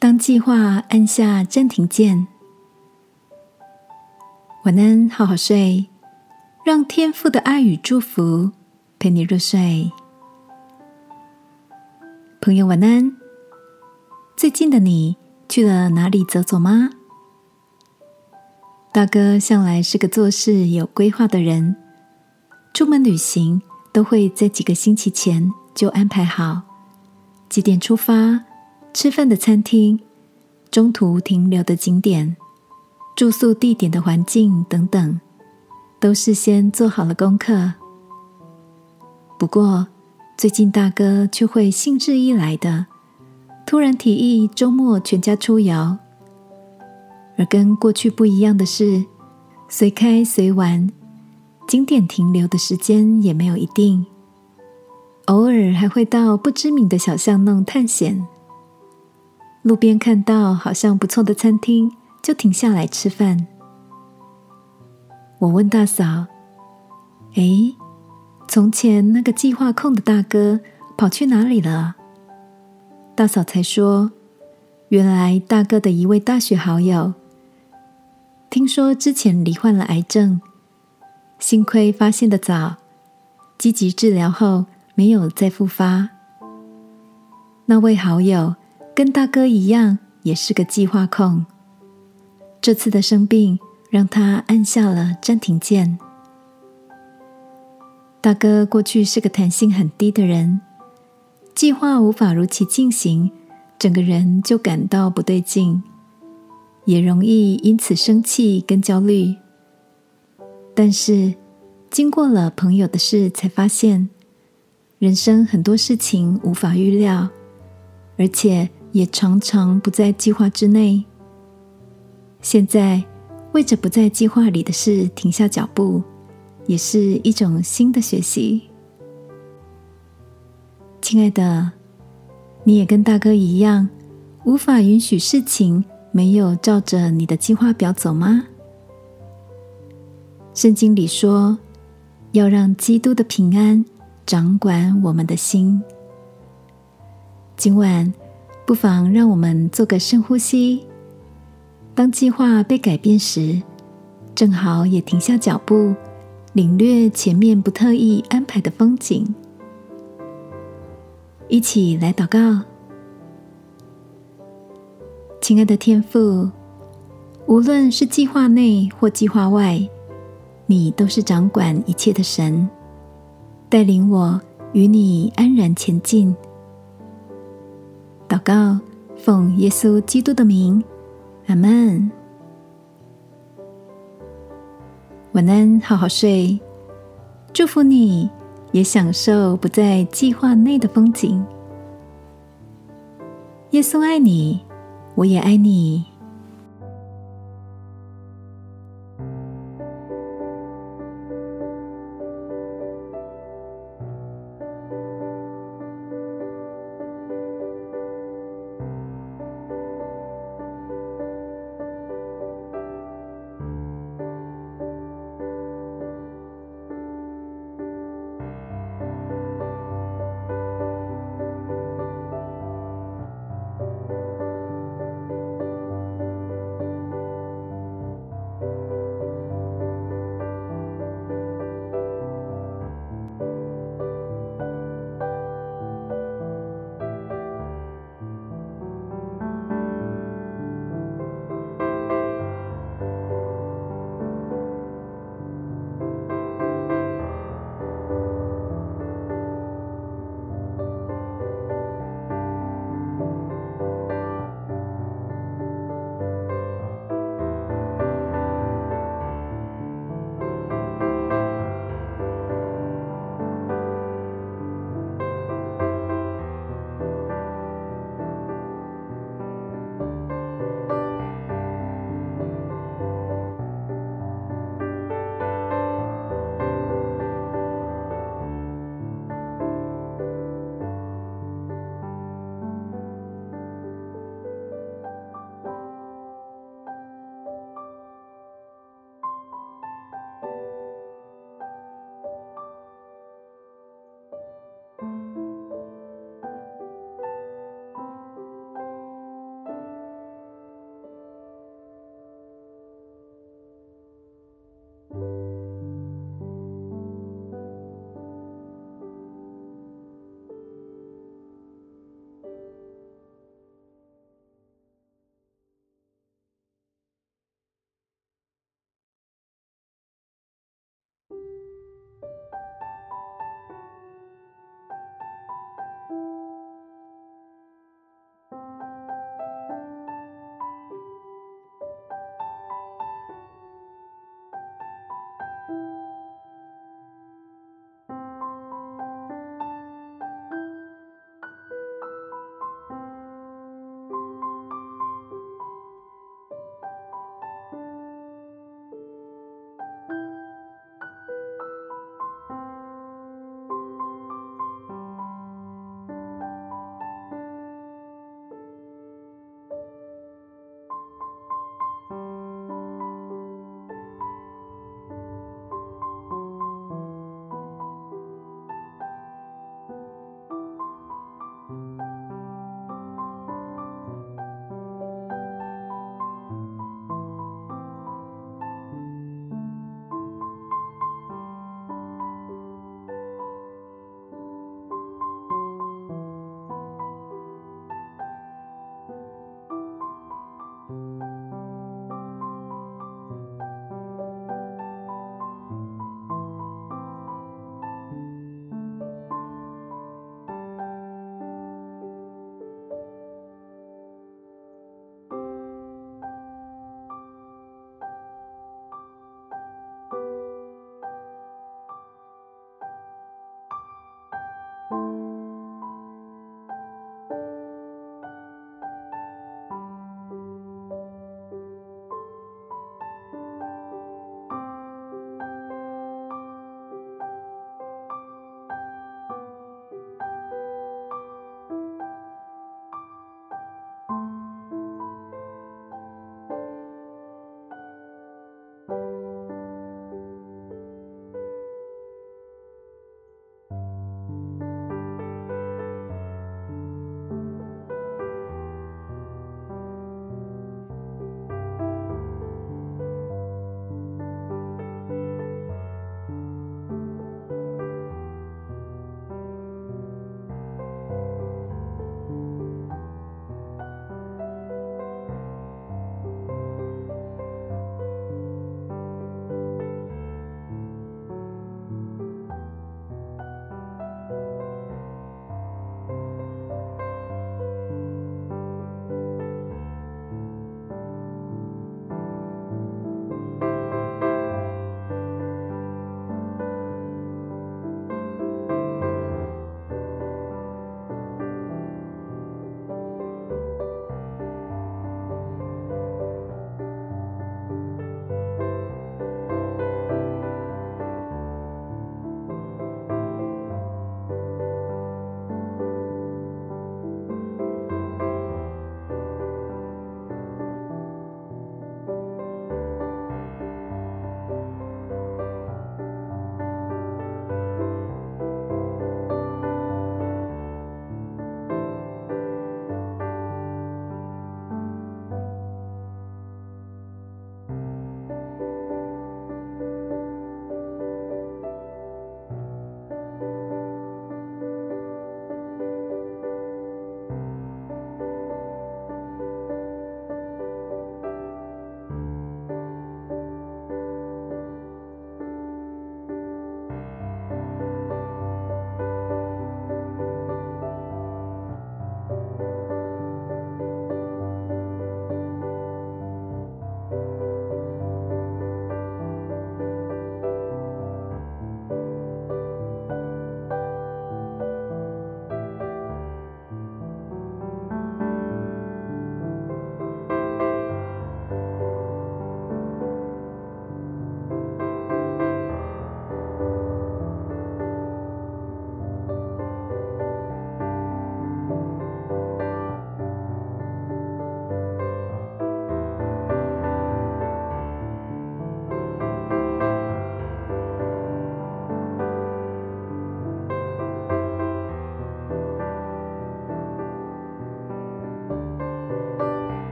当计划按下暂停键，晚安，好好睡，让天父的爱与祝福陪你入睡。朋友，晚安。最近的你去了哪里走走吗？大哥向来是个做事有规划的人，出门旅行都会在几个星期前就安排好几点出发。吃饭的餐厅、中途停留的景点、住宿地点的环境等等，都事先做好了功课。不过，最近大哥却会兴致一来的，突然提议周末全家出游。而跟过去不一样的是，随开随玩，景点停留的时间也没有一定，偶尔还会到不知名的小巷弄探险。路边看到好像不错的餐厅，就停下来吃饭。我问大嫂：“哎，从前那个计划控的大哥跑去哪里了？”大嫂才说：“原来大哥的一位大学好友，听说之前罹患了癌症，幸亏发现的早，积极治疗后没有再复发。那位好友。”跟大哥一样，也是个计划控。这次的生病让他按下了暂停键。大哥过去是个弹性很低的人，计划无法如期进行，整个人就感到不对劲，也容易因此生气跟焦虑。但是经过了朋友的事，才发现人生很多事情无法预料，而且。也常常不在计划之内。现在为着不在计划里的事停下脚步，也是一种新的学习。亲爱的，你也跟大哥一样，无法允许事情没有照着你的计划表走吗？圣经里说，要让基督的平安掌管我们的心。今晚。不妨让我们做个深呼吸。当计划被改变时，正好也停下脚步，领略前面不特意安排的风景。一起来祷告，亲爱的天父，无论是计划内或计划外，你都是掌管一切的神，带领我与你安然前进。祷告，奉耶稣基督的名，阿门。晚安，好好睡。祝福你，也享受不在计划内的风景。耶稣爱你，我也爱你。